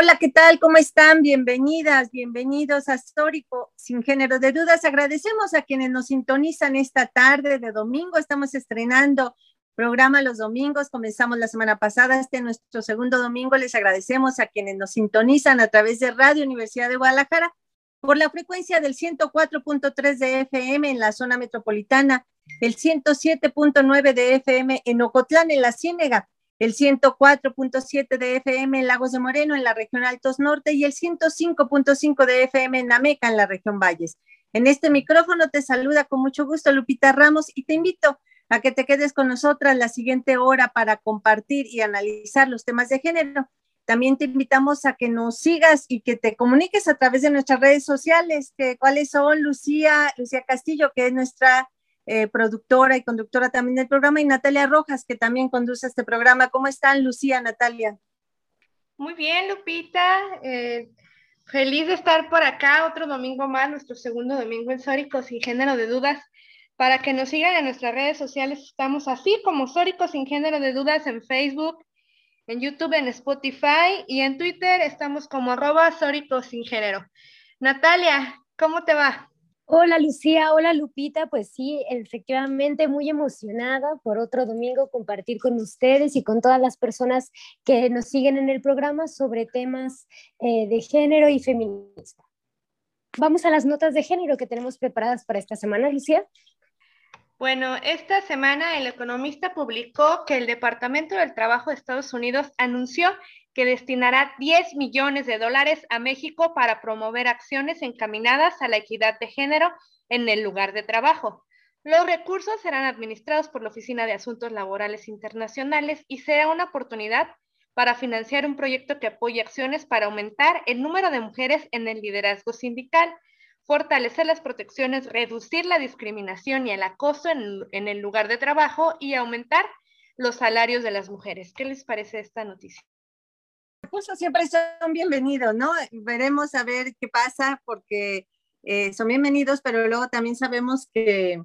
Hola, ¿qué tal? ¿Cómo están? Bienvenidas, bienvenidos a Histórico Sin Género de Dudas. Agradecemos a quienes nos sintonizan esta tarde de domingo. Estamos estrenando programa los domingos. Comenzamos la semana pasada, este es nuestro segundo domingo. Les agradecemos a quienes nos sintonizan a través de Radio Universidad de Guadalajara por la frecuencia del 104.3 de FM en la zona metropolitana, el 107.9 de FM en Ocotlán, en la Ciénega el 104.7 de FM en Lagos de Moreno, en la región Altos Norte, y el 105.5 de FM en Ameca, en la región Valles. En este micrófono te saluda con mucho gusto Lupita Ramos y te invito a que te quedes con nosotras la siguiente hora para compartir y analizar los temas de género. También te invitamos a que nos sigas y que te comuniques a través de nuestras redes sociales, que cuáles son Lucía, Lucía Castillo, que es nuestra eh, productora y conductora también del programa, y Natalia Rojas, que también conduce este programa. ¿Cómo están, Lucía, Natalia? Muy bien, Lupita. Eh, feliz de estar por acá otro domingo más, nuestro segundo domingo en Sóricos sin género de dudas. Para que nos sigan en nuestras redes sociales, estamos así como Sóricos sin género de dudas en Facebook, en YouTube, en Spotify y en Twitter estamos como arroba Sóricos sin género. Natalia, ¿cómo te va? Hola Lucía, hola Lupita, pues sí, efectivamente muy emocionada por otro domingo compartir con ustedes y con todas las personas que nos siguen en el programa sobre temas eh, de género y feminismo. Vamos a las notas de género que tenemos preparadas para esta semana, Lucía. Bueno, esta semana el economista publicó que el Departamento del Trabajo de Estados Unidos anunció que destinará 10 millones de dólares a México para promover acciones encaminadas a la equidad de género en el lugar de trabajo. Los recursos serán administrados por la Oficina de Asuntos Laborales Internacionales y será una oportunidad para financiar un proyecto que apoye acciones para aumentar el número de mujeres en el liderazgo sindical, fortalecer las protecciones, reducir la discriminación y el acoso en, el lugar de trabajo y aumentar los salarios de las mujeres. ¿Qué les parece esta noticia? Recursos siempre son bienvenidos, ¿no? Veremos a ver qué pasa porque eh, son bienvenidos, pero luego también sabemos que,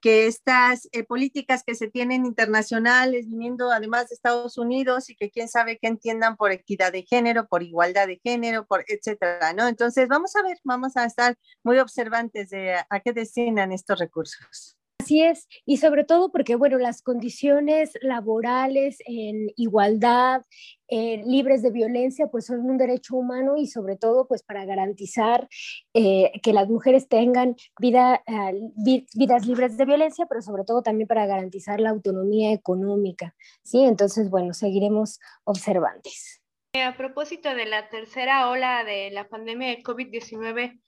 que estas eh, políticas que se tienen internacionales, viniendo además de Estados Unidos y que quién sabe qué entiendan por equidad de género, por igualdad de género, por etcétera, ¿no? Entonces, vamos a ver, vamos a estar muy observantes de a qué destinan estos recursos. Así es, y sobre todo porque, bueno, las condiciones laborales en igualdad, eh, libres de violencia, pues son un derecho humano y sobre todo, pues para garantizar eh, que las mujeres tengan vida, eh, vidas libres de violencia, pero sobre todo también para garantizar la autonomía económica, ¿sí? Entonces, bueno, seguiremos observantes. A propósito de la tercera ola de la pandemia de COVID-19,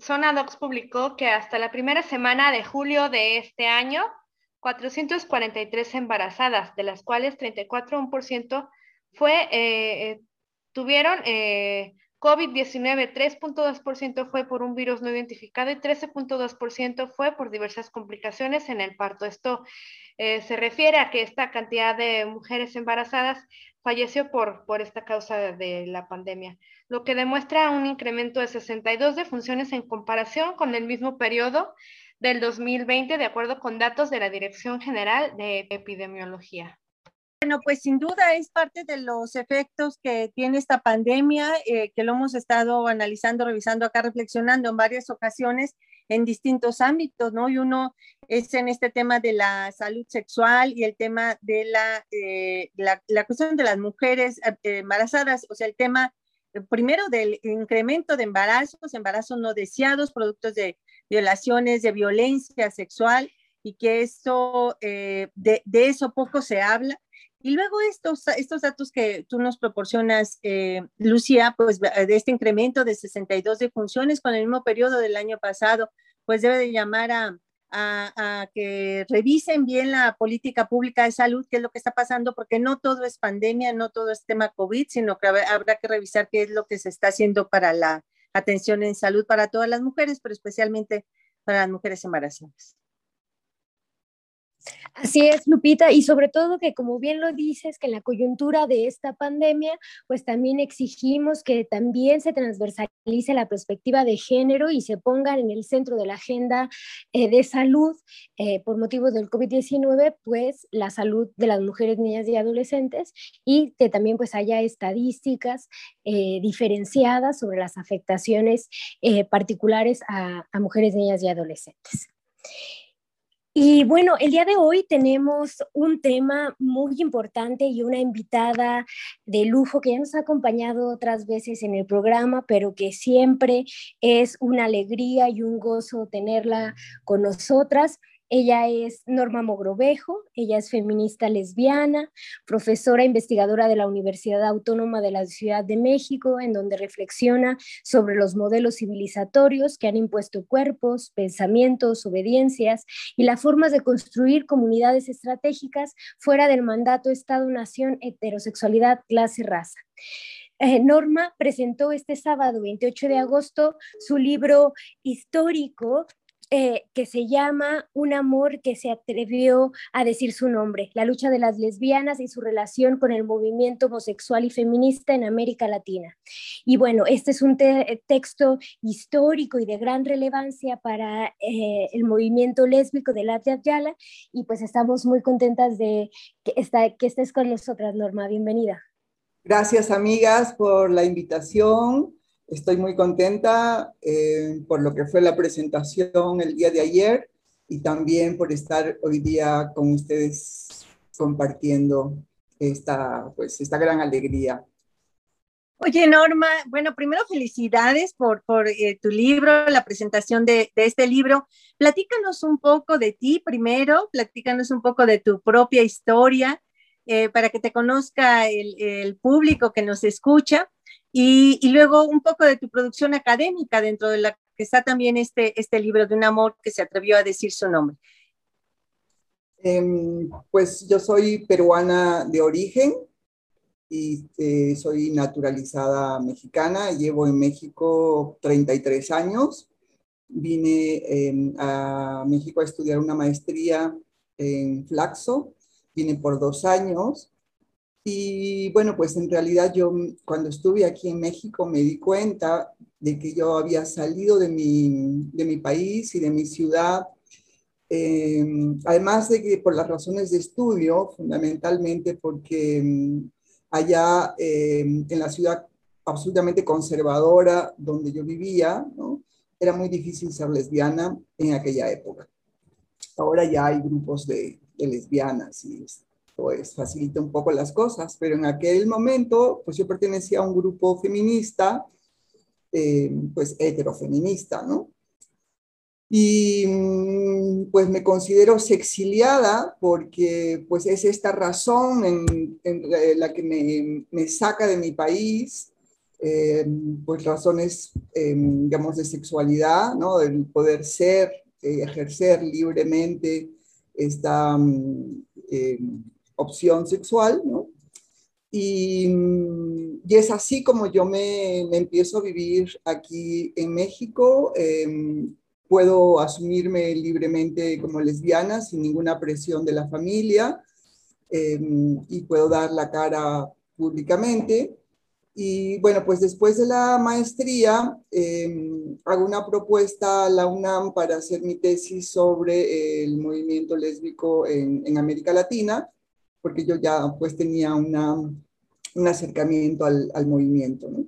Zona Docs publicó que hasta la primera semana de julio de este año, 443 embarazadas, de las cuales 34% fue, eh, tuvieron eh, COVID-19, 3.2% fue por un virus no identificado y 13.2% fue por diversas complicaciones en el parto. Esto eh, se refiere a que esta cantidad de mujeres embarazadas falleció por, por esta causa de la pandemia, lo que demuestra un incremento de 62 defunciones en comparación con el mismo periodo del 2020, de acuerdo con datos de la Dirección General de Epidemiología. Bueno, pues sin duda es parte de los efectos que tiene esta pandemia, eh, que lo hemos estado analizando, revisando acá, reflexionando en varias ocasiones en distintos ámbitos, ¿no? Y uno es en este tema de la salud sexual y el tema de la, eh, la, cuestión de las mujeres eh, embarazadas, o sea, el tema primero del incremento de embarazos, embarazos no deseados, productos de violaciones, de violencia sexual, y que eso, de, de eso poco se habla y luego estos, estos datos que tú nos proporcionas, eh, Lucía, pues de este incremento de 62 defunciones con el mismo periodo del año pasado, pues debe de llamar a, a, que revisen bien la política pública de salud, qué es lo que está pasando, porque no todo es pandemia, no todo es tema COVID, sino que habrá que revisar qué es lo que se está haciendo para la atención en salud para todas las mujeres, pero especialmente para las mujeres embarazadas. Así es, Lupita, y sobre todo que como bien lo dices, que en la coyuntura de esta pandemia, pues también exigimos que también se transversalice la perspectiva de género y se pongan en el centro de la agenda eh, de salud eh, por motivos del COVID-19, pues la salud de las mujeres, niñas y adolescentes y que también pues haya estadísticas eh, diferenciadas sobre las afectaciones particulares a, a mujeres, niñas y adolescentes. Y bueno, el día de hoy tenemos un tema muy importante y una invitada de lujo que ya nos ha acompañado otras veces en el programa, pero que siempre es una alegría y un gozo tenerla con nosotras. Ella es Norma Mogrovejo, ella es feminista lesbiana, profesora investigadora de la Universidad Autónoma de la Ciudad de México, en donde reflexiona sobre los modelos civilizatorios que han impuesto cuerpos, pensamientos, obediencias y las formas de construir comunidades estratégicas fuera del mandato Estado-Nación, heterosexualidad, clase, raza. Eh, Norma presentó este sábado 28 de agosto su libro histórico eh, que se llama Un amor que se atrevió a decir su nombre, la lucha de las lesbianas y su relación con el movimiento homosexual y feminista en América Latina. Y bueno, este es un texto histórico y de gran relevancia para eh, el movimiento lésbico de la Yala y pues estamos muy contentas de que estés con nosotras, Norma. Bienvenida. Gracias, amigas, por la invitación. Estoy muy contenta eh, por lo que fue la presentación el día de ayer y también por estar hoy día con ustedes compartiendo esta, pues, esta gran alegría. Oye, Norma, bueno, primero felicidades por, por eh, tu libro, la presentación de, de, este libro. Platícanos un poco de ti primero, platícanos un poco de tu propia historia, eh, para que te conozca el, el, público que nos escucha. Y, luego un poco de tu producción académica, dentro de la que está también este, este libro de un amor que se atrevió a decir su nombre. Em, pues yo soy peruana de origen y eh, soy naturalizada mexicana. Llevo en México 33 años. Vine em, a México a estudiar una maestría en Flaxo. Vine por dos años y bueno, pues en realidad yo cuando estuve aquí en México me di cuenta de que yo había salido de mi, de mi país y de mi ciudad, em, además de que por las razones de estudio, fundamentalmente porque em, allá em, en la ciudad absolutamente conservadora donde yo vivía, era muy difícil ser lesbiana en aquella época. Ahora ya hay grupos de, de lesbianas y pues facilita un poco las cosas, pero en aquel momento, pues yo pertenecía a un grupo feminista, eh, pues heterofeminista, ¿no? Y mm, pues me considero sexiliada porque pues es esta razón en, la que me, me, saca de mi país, eh, pues razones, eh, digamos, de sexualidad, ¿no? Del poder ser, ejercer libremente esta mm, opción sexual, ¿no? Y, es así como yo me, empiezo a vivir aquí en México. Em, puedo asumirme libremente como lesbiana sin ninguna presión de la familia em, y puedo dar la cara públicamente. Y bueno, pues después de la maestría em, hago una propuesta a la UNAM para hacer mi tesis sobre el movimiento lésbico en América Latina porque yo ya pues tenía una, un acercamiento al, al movimiento. ¿no?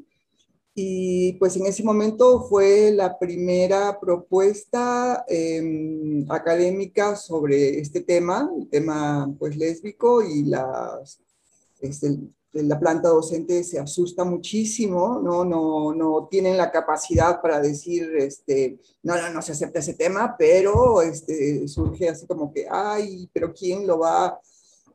Y pues en ese momento fue la primera propuesta eh, académica sobre este tema, el tema pues lésbico y las, este, la planta docente se asusta muchísimo, ¿no? No, no tienen la capacidad para decir, este, no, no, no se acepta ese tema, pero este, surge así como que, ay, pero ¿quién lo va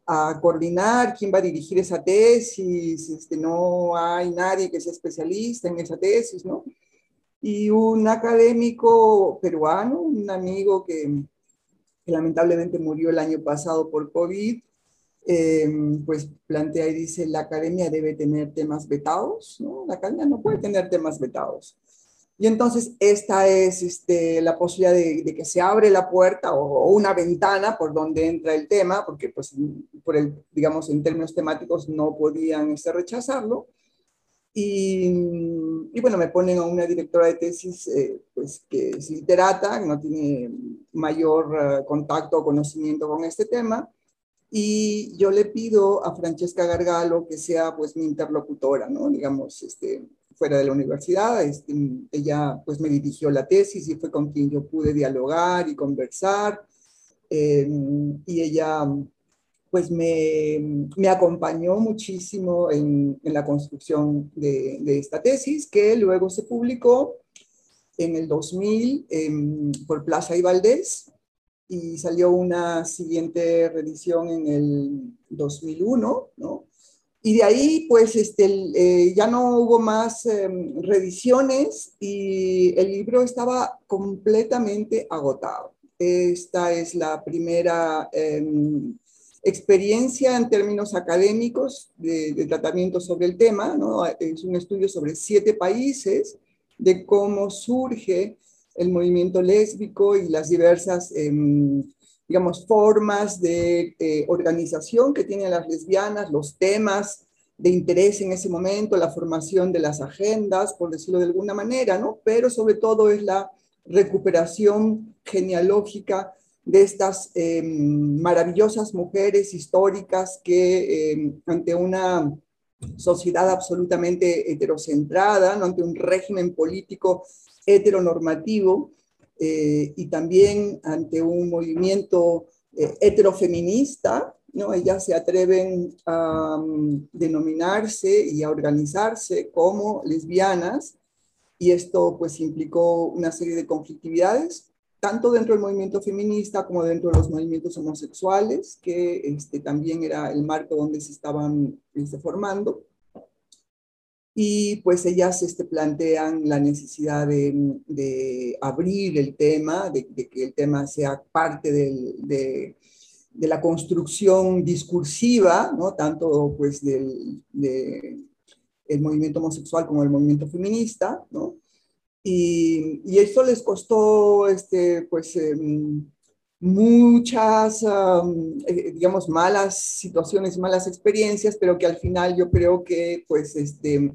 a coordinar quién va a dirigir esa tesis, este, no hay nadie que sea especialista en esa tesis, ¿no? Y un académico peruano, un amigo que, lamentablemente murió el año pasado por COVID, em, pues plantea y dice, la academia debe tener temas vetados, ¿no? La academia no puede tener temas vetados. Y entonces esta es este, la posibilidad de, que se abre la puerta o, una ventana por donde entra el tema, porque pues por el, digamos, en términos temáticos no podían este, rechazarlo. Y, y, bueno, me ponen a una directora de tesis eh, pues, que es literata, no tiene mayor uh, contacto o conocimiento con este tema, y yo le pido a Francesca Gargalo que sea pues mi interlocutora, ¿no? Digamos, este, fuera de la universidad. Este, ella pues me dirigió la tesis y fue con quien yo pude dialogar y conversar. Eh, y ella pues me, me acompañó muchísimo en, en la construcción de, de, esta tesis, que luego se publicó en el 2000 por Plaza y Valdés, y salió una siguiente reedición en el 2001, ¿no? Y de ahí, pues, este, eh, ya no hubo más em, reediciones y el libro estaba completamente agotado. Esta es la primera em, experiencia en términos académicos de, tratamiento sobre el tema, ¿no? Es un estudio sobre siete países de cómo surge el movimiento lésbico y las diversas em, digamos, formas de eh, organización que tienen las lesbianas, los temas de interés en ese momento, la formación de las agendas, por decirlo de alguna manera, ¿no? Pero sobre todo es la recuperación genealógica de estas em, maravillosas mujeres históricas que em, ante una sociedad absolutamente heterocentrada, ante un régimen político heteronormativo, eh, y también ante un movimiento eh, heterofeminista, ¿no? ellas se atreven a um, denominarse y a organizarse como lesbianas y esto pues implicó una serie de conflictividades, tanto dentro del movimiento feminista como dentro de los movimientos homosexuales, que este, también era el marco donde se estaban este, formando y pues ellas este, plantean la necesidad de, abrir el tema, de, que el tema sea parte de, la construcción discursiva, ¿no? tanto pues del el movimiento homosexual como el movimiento feminista, y, esto les costó este, pues, em, muchas, eh, digamos, malas situaciones, malas experiencias, pero que al final yo creo que, pues, este,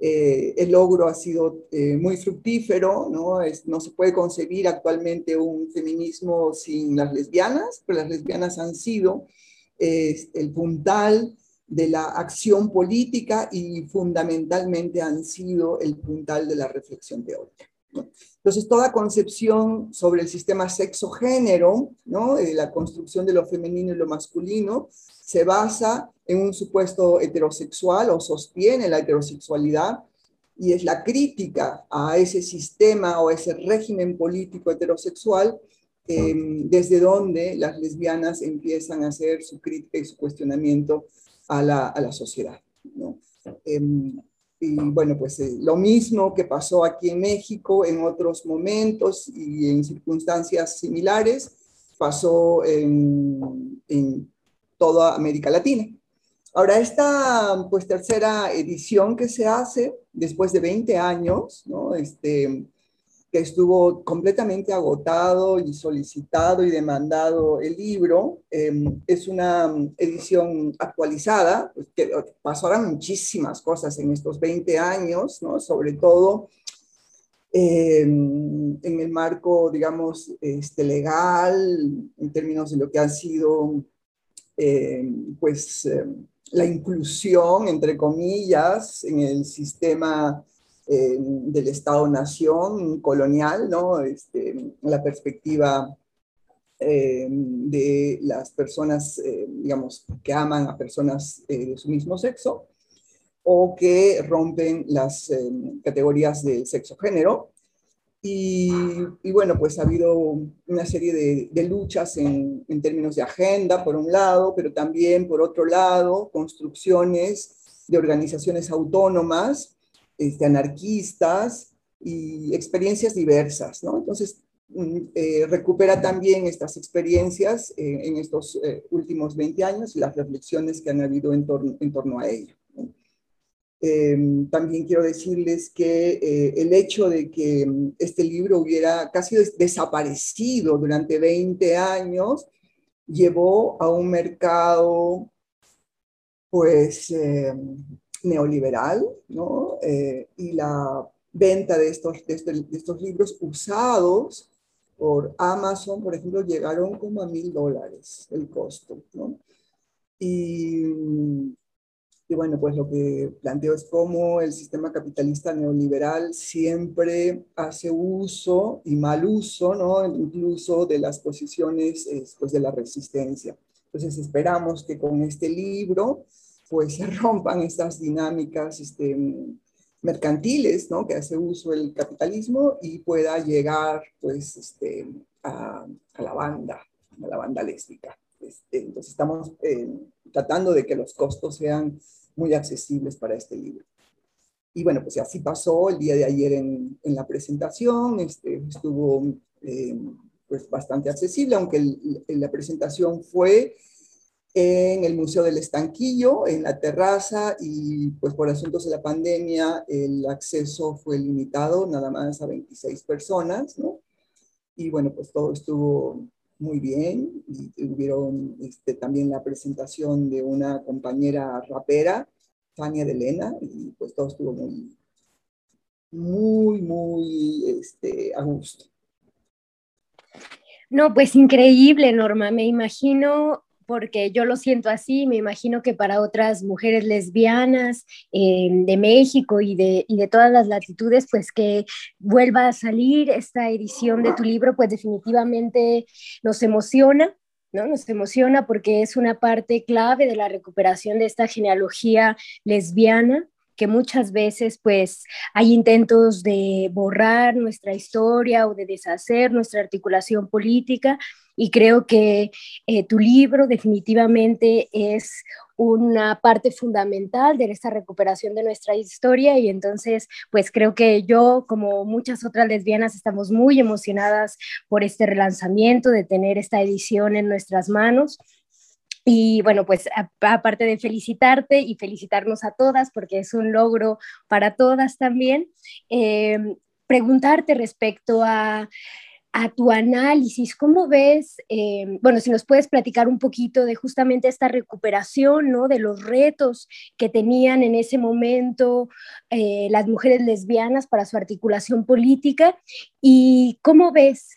eh, el logro ha sido eh, muy fructífero, ¿no? Es, no se puede concebir actualmente un feminismo sin las lesbianas, pero las lesbianas han sido el puntal de la acción política y fundamentalmente han sido el puntal de la reflexión teórica. Entonces, toda concepción sobre el sistema sexo-género, ¿no? Eh, la construcción de lo femenino y lo masculino, se basa en un supuesto heterosexual o sostiene la heterosexualidad y es la crítica a ese sistema o ese régimen político heterosexual em, desde donde las lesbianas empiezan a hacer su crítica y su cuestionamiento a la, a la sociedad. ¿no? Em, y bueno, pues eh, lo mismo que pasó aquí en México en otros momentos y en circunstancias similares, pasó en, en toda América Latina. Ahora, esta pues tercera edición que se hace después de 20 años, ¿no? Este, que estuvo completamente agotado y solicitado y demandado el libro. Em, es una edición actualizada, pues, que pasaron muchísimas cosas en estos 20 años, ¿no? sobre todo em, en el marco, digamos, este, legal, en términos de lo que ha sido, em, pues, la inclusión, entre comillas, en el sistema eh, del Estado-nación colonial, ¿no? Este, la perspectiva eh, de las personas, eh, digamos, que aman a personas de su mismo sexo o que rompen las categorías del sexo-género. Y, bueno, pues ha habido una serie de, luchas en, términos de agenda, por un lado, pero también, por otro lado, construcciones de organizaciones autónomas este, anarquistas y experiencias diversas. Entonces, mm, eh, recupera también estas experiencias eh, en estos eh, últimos 20 años y las reflexiones que han habido en torno, en torno a ello. Em, también quiero decirles que el hecho de que mm, este libro hubiera casi desaparecido durante 20 años llevó a un mercado pues em, neoliberal, ¿no? y la venta de estos, este, de, estos libros usados por Amazon, por ejemplo, llegaron como a mil dólares el costo, ¿no? Y, y, bueno, pues lo que planteo es cómo el sistema capitalista neoliberal siempre hace uso y mal uso, ¿no? Incluso de las posiciones pues, de la resistencia. Entonces esperamos que con este libro pues se rompan estas dinámicas este, mercantiles, ¿no? que hace uso del capitalismo y pueda llegar pues, este, a, la banda, a la banda lésbica. Este, entonces estamos eh, tratando de que los costos sean muy accesibles para este libro. Y bueno, pues así pasó el día de ayer en, en la presentación, este, estuvo eh, pues bastante accesible, aunque la presentación fue en el Museo del Estanquillo, en la terraza, y pues por asuntos de la pandemia el acceso fue limitado nada más a 26 personas, ¿no? Y bueno, pues todo estuvo muy bien, y tuvieron este, también la presentación de una compañera rapera, Tania de Elena, y pues todo estuvo muy, muy, muy este, a gusto. No, pues increíble, Norma. Me imagino porque yo lo siento así, me imagino que para otras mujeres lesbianas eh, de México y de, y de todas las latitudes, pues que vuelva a salir esta edición de tu libro, pues definitivamente nos emociona. ¿no? Nos emociona porque es una parte clave de la recuperación de esta genealogía lesbiana que muchas veces pues hay intentos de borrar nuestra historia o de deshacer nuestra articulación política y creo que eh, tu libro definitivamente es una parte fundamental de esta recuperación de nuestra historia y entonces pues creo que yo como muchas otras lesbianas estamos muy emocionadas por este relanzamiento, de tener esta edición en nuestras manos. Y bueno, pues aparte de felicitarte y felicitarnos a todas, porque es un logro para todas también, eh, preguntarte respecto a a tu análisis, ¿cómo ves, eh, bueno, si nos puedes platicar un poquito de justamente esta recuperación, ¿no? De los retos que tenían en ese momento eh, las mujeres lesbianas para su articulación política y cómo ves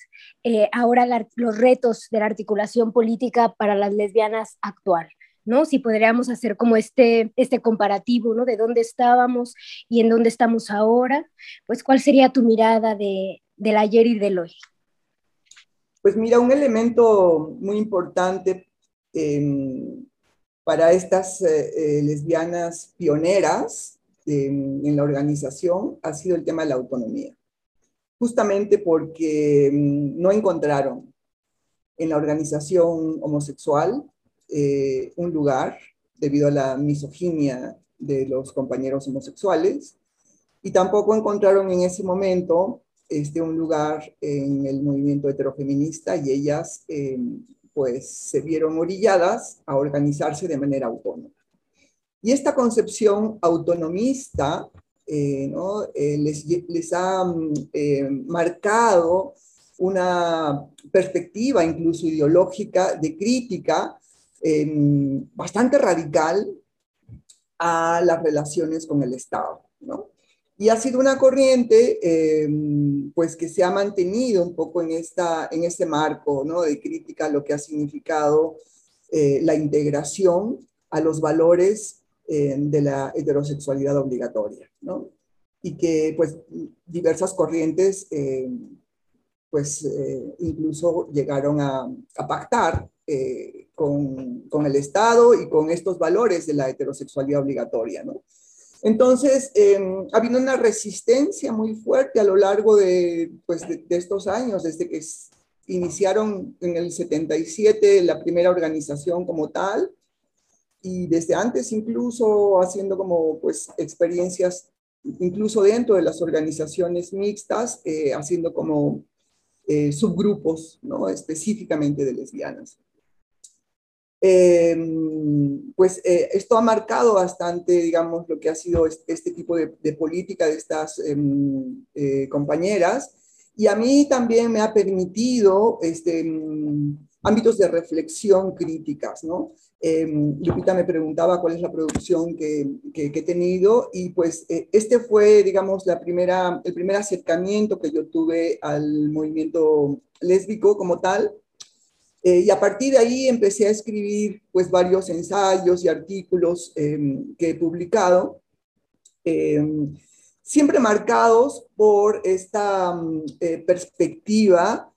eh, ahora los retos de la articulación política para las lesbianas actual. ¿no? Si podríamos hacer como este, este comparativo, ¿no? De dónde estábamos y en dónde estamos ahora, pues cuál sería tu mirada de, del ayer y del hoy. Pues mira, un elemento muy importante em, para estas eh, eh, lesbianas pioneras em, en la organización ha sido el tema de la autonomía, justamente porque em, no encontraron en la organización homosexual eh, un lugar debido a la misoginia de los compañeros homosexuales y tampoco encontraron en ese momento este, un lugar en el movimiento heterofeminista y ellas em, pues se vieron orilladas a organizarse de manera autónoma. Y esta concepción autonomista eh, ¿no? Eh, les, les, ha eh, marcado una perspectiva incluso ideológica de crítica em, bastante radical a las relaciones con el Estado. ¿no? Y ha sido una corriente em, pues que se ha mantenido un poco en, esta, en este marco ¿no? de crítica a lo que ha significado eh, la integración a los valores em, de la heterosexualidad obligatoria. ¿no? Y que pues diversas corrientes em, pues eh, incluso llegaron a, a pactar eh, con, con, el Estado y con estos valores de la heterosexualidad obligatoria. ¿no? Entonces, eh, ha habido una resistencia muy fuerte a lo largo de, pues, de, estos años, desde que iniciaron en el 77 la primera organización como tal, y desde antes incluso haciendo como pues experiencias, incluso dentro de las organizaciones mixtas, eh, haciendo como subgrupos, ¿no? específicamente de lesbianas. Em, pues esto ha marcado bastante, digamos, lo que ha sido este, tipo de, política de estas em, compañeras y a mí también me ha permitido este, em, ámbitos de reflexión críticas, ¿no? Lupita me preguntaba cuál es la producción que, he tenido y pues eh, este fue, digamos, la primera, el primer acercamiento que yo tuve al movimiento lésbico como tal. Eh, y a partir de ahí empecé a escribir pues varios ensayos y artículos em, que he publicado, em, siempre marcados por esta mm, eh, perspectiva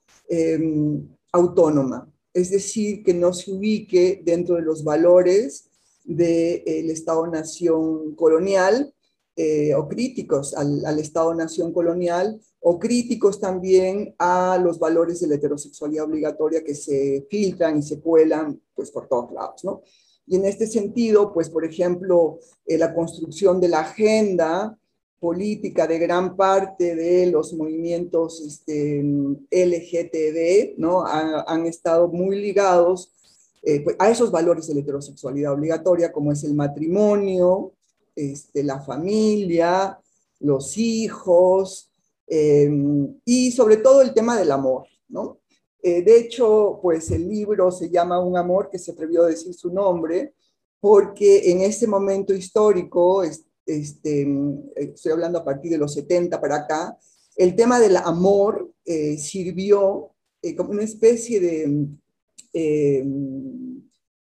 autónoma, es decir, que no se ubique dentro de los valores del Estado-nación colonial eh, o críticos al, Estado-nación colonial o críticos también a los valores de la heterosexualidad obligatoria que se filtran y se cuelan pues, por todos lados. ¿no? Y en este sentido, pues, por ejemplo, eh, la construcción de la agenda política de gran parte de los movimientos este, LGTB, ¿no? han estado muy ligados eh, pues, a esos valores de la heterosexualidad obligatoria, como es el matrimonio, este, la familia, los hijos, em, y sobre todo el tema del amor, ¿no? Eh, de hecho, pues el libro se llama Un amor que se atrevió a decir su nombre, porque en ese momento histórico, este, estoy hablando a partir de los 70 para acá, el tema del amor eh, sirvió eh, como una especie de, eh,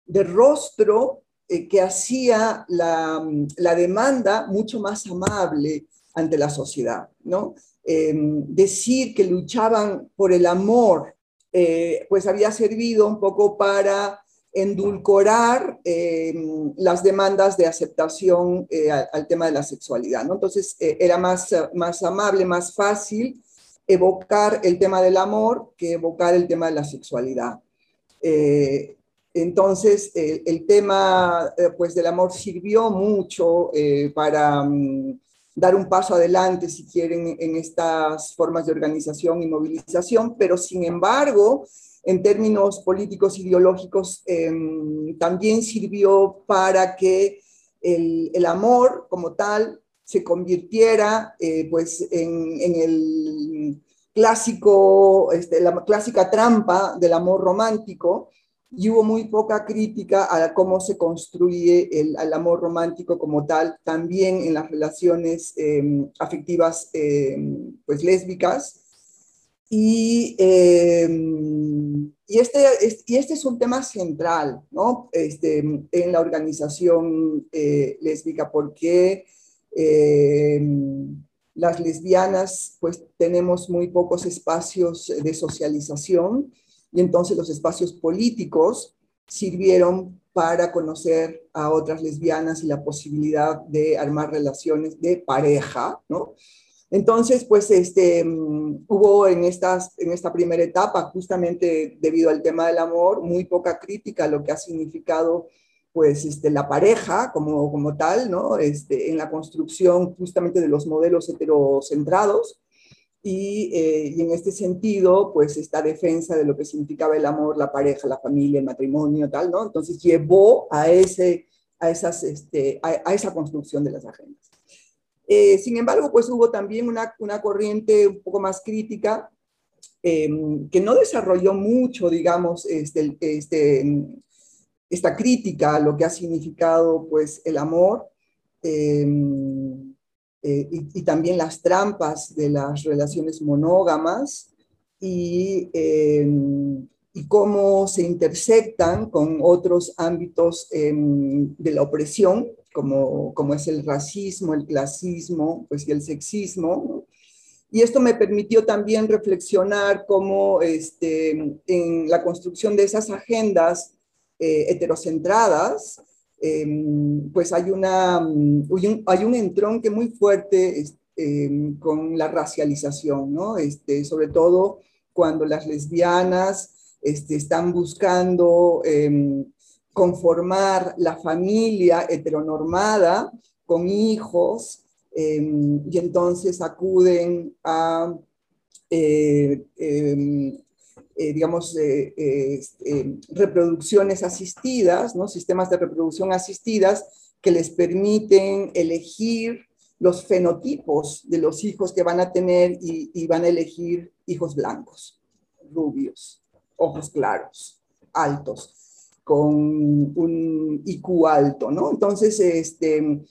de rostro que hacía la, la, demanda mucho más amable ante la sociedad, ¿no? decir que luchaban por el amor, pues había servido un poco para endulcorar eh, las demandas de aceptación eh, al, tema de la sexualidad. ¿no? Entonces eh, era más, más amable, más fácil evocar el tema del amor que evocar el tema de la sexualidad. Entonces el tema pues, del amor sirvió mucho para mm, dar un paso adelante, si quieren, en estas formas de organización y movilización, pero sin embargo, en términos políticos ideológicos em, también sirvió para que el, amor como tal se convirtiera eh, pues en, el clásico, este, la clásica trampa del amor romántico y hubo muy poca crítica a cómo se construye el, amor romántico como tal, también en las relaciones em, afectivas em, pues lésbicas y, em, y, este, es, y este es un tema central ¿no? este, en la organización eh, lésbica, porque las lesbianas pues tenemos muy pocos espacios de socialización y entonces los espacios políticos sirvieron para conocer a otras lesbianas y la posibilidad de armar relaciones de pareja, ¿no? Entonces, pues este, mm, hubo en, estas, en esta primera etapa, justamente debido al tema del amor, muy poca crítica a lo que ha significado pues este, la pareja como, como tal, ¿no? Este, en la construcción justamente de los modelos heterocentrados. Y, eh, y, en este sentido, pues esta defensa de lo que significaba el amor, la pareja, la familia, el matrimonio, tal, ¿no? Entonces llevó a, ese, a, esas, este, a esa construcción de las agendas. Eh, sin embargo, pues hubo también una, una corriente un poco más crítica em, que no desarrolló mucho, digamos, este, este, esta crítica a lo que ha significado pues, el amor em, eh, y, también las trampas de las relaciones monógamas y, em, y cómo se intersectan con otros ámbitos de la opresión como, como es el racismo, el clasismo pues, y el sexismo. Y esto me permitió también reflexionar cómo este, en la construcción de esas agendas eh, heterocentradas, em, pues hay, una, hay un entronque muy fuerte em, con la racialización, ¿no? Este, sobre todo cuando las lesbianas este, están buscando em, conformar la familia heteronormada con hijos em, y entonces acuden a eh, em, eh, digamos, este, reproducciones asistidas, ¿no? sistemas de reproducción asistidas que les permiten elegir los fenotipos de los hijos que van a tener y, van a elegir hijos blancos, rubios, ojos claros, altos, con un IQ alto, ¿no? Entonces, este,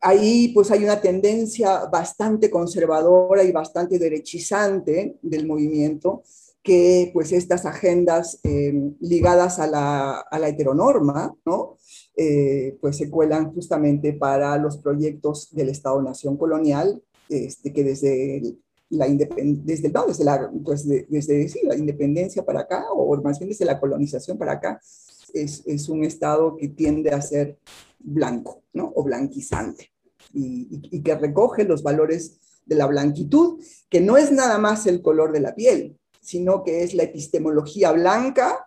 ahí pues hay una tendencia bastante conservadora y bastante derechizante del movimiento, que pues estas agendas eh, ligadas a la, a la, heteronorma, ¿no? Eh, pues se cuelan justamente para los proyectos del Estado-Nación colonial, este, que desde la, desde, desde, pues la independencia para acá, o más bien desde la colonización para acá, es, es un Estado que tiende a ser blanco, ¿no? O blanquizante, y que recoge los valores de la blanquitud, que no es nada más el color de la piel, sino que es la epistemología blanca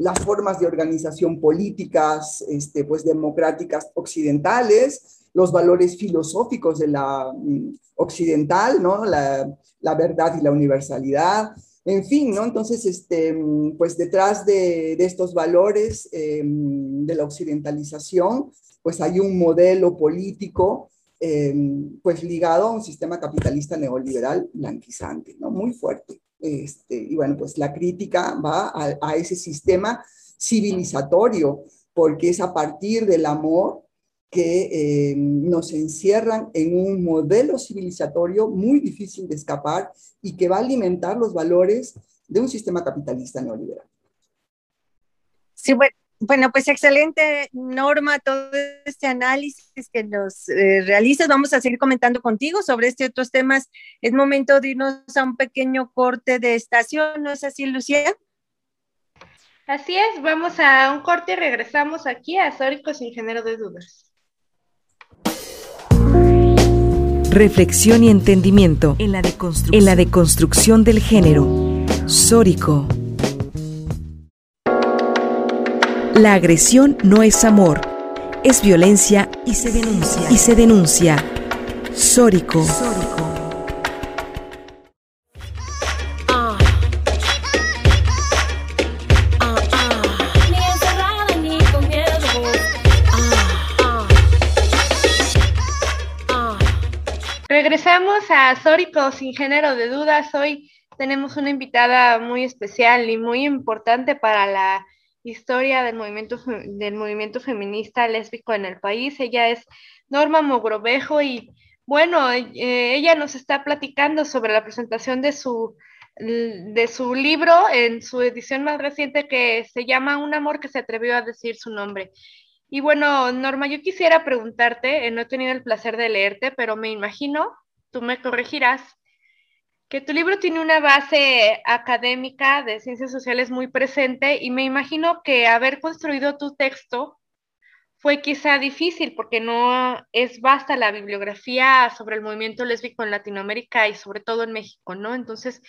las formas de organización políticas este, pues, democráticas occidentales, los valores filosóficos de la mm, occidental, ¿no? La, verdad y la universalidad, en fin, ¿no? Entonces, este, mm, pues detrás de, estos valores eh, de la occidentalización, pues hay un modelo político eh, pues ligado a un sistema capitalista neoliberal blanquizante, ¿no? Muy fuerte. Este, y bueno, pues la crítica va a, ese sistema civilizatorio, porque es a partir del amor que eh, nos encierran en un modelo civilizatorio muy difícil de escapar y que va a alimentar los valores de un sistema capitalista neoliberal. Sí, bueno, bueno, pues excelente, Norma, todo este análisis que nos eh, realizas. Vamos a seguir comentando contigo sobre este otros temas. Es momento de irnos a un pequeño corte de estación, ¿no es así, Lucía? Así es, vamos a un corte y regresamos aquí a Sórico sin género de dudas. Reflexión y entendimiento en la deconstrucción, en la deconstrucción del género. Sórico. La agresión no es amor, es violencia y se denuncia. Y se denuncia. Sórico. Regresamos a Sórico sin género de dudas. Hoy tenemos una invitada muy especial y muy importante para la historia del movimiento, del movimiento feminista lésbico en el país. Ella es Norma Mogrovejo y bueno, eh, ella nos está platicando sobre la presentación de su, de su libro en su edición más reciente que se llama Un amor que se atrevió a decir su nombre. Y bueno, Norma, yo quisiera preguntarte, eh, no he tenido el placer de leerte, pero me imagino, tú me corregirás, que tu libro tiene una base académica de ciencias sociales muy presente y me imagino que haber construido tu texto fue quizá difícil porque no es basta la bibliografía sobre el movimiento lésbico en Latinoamérica y sobre todo en México, ¿no? Entonces,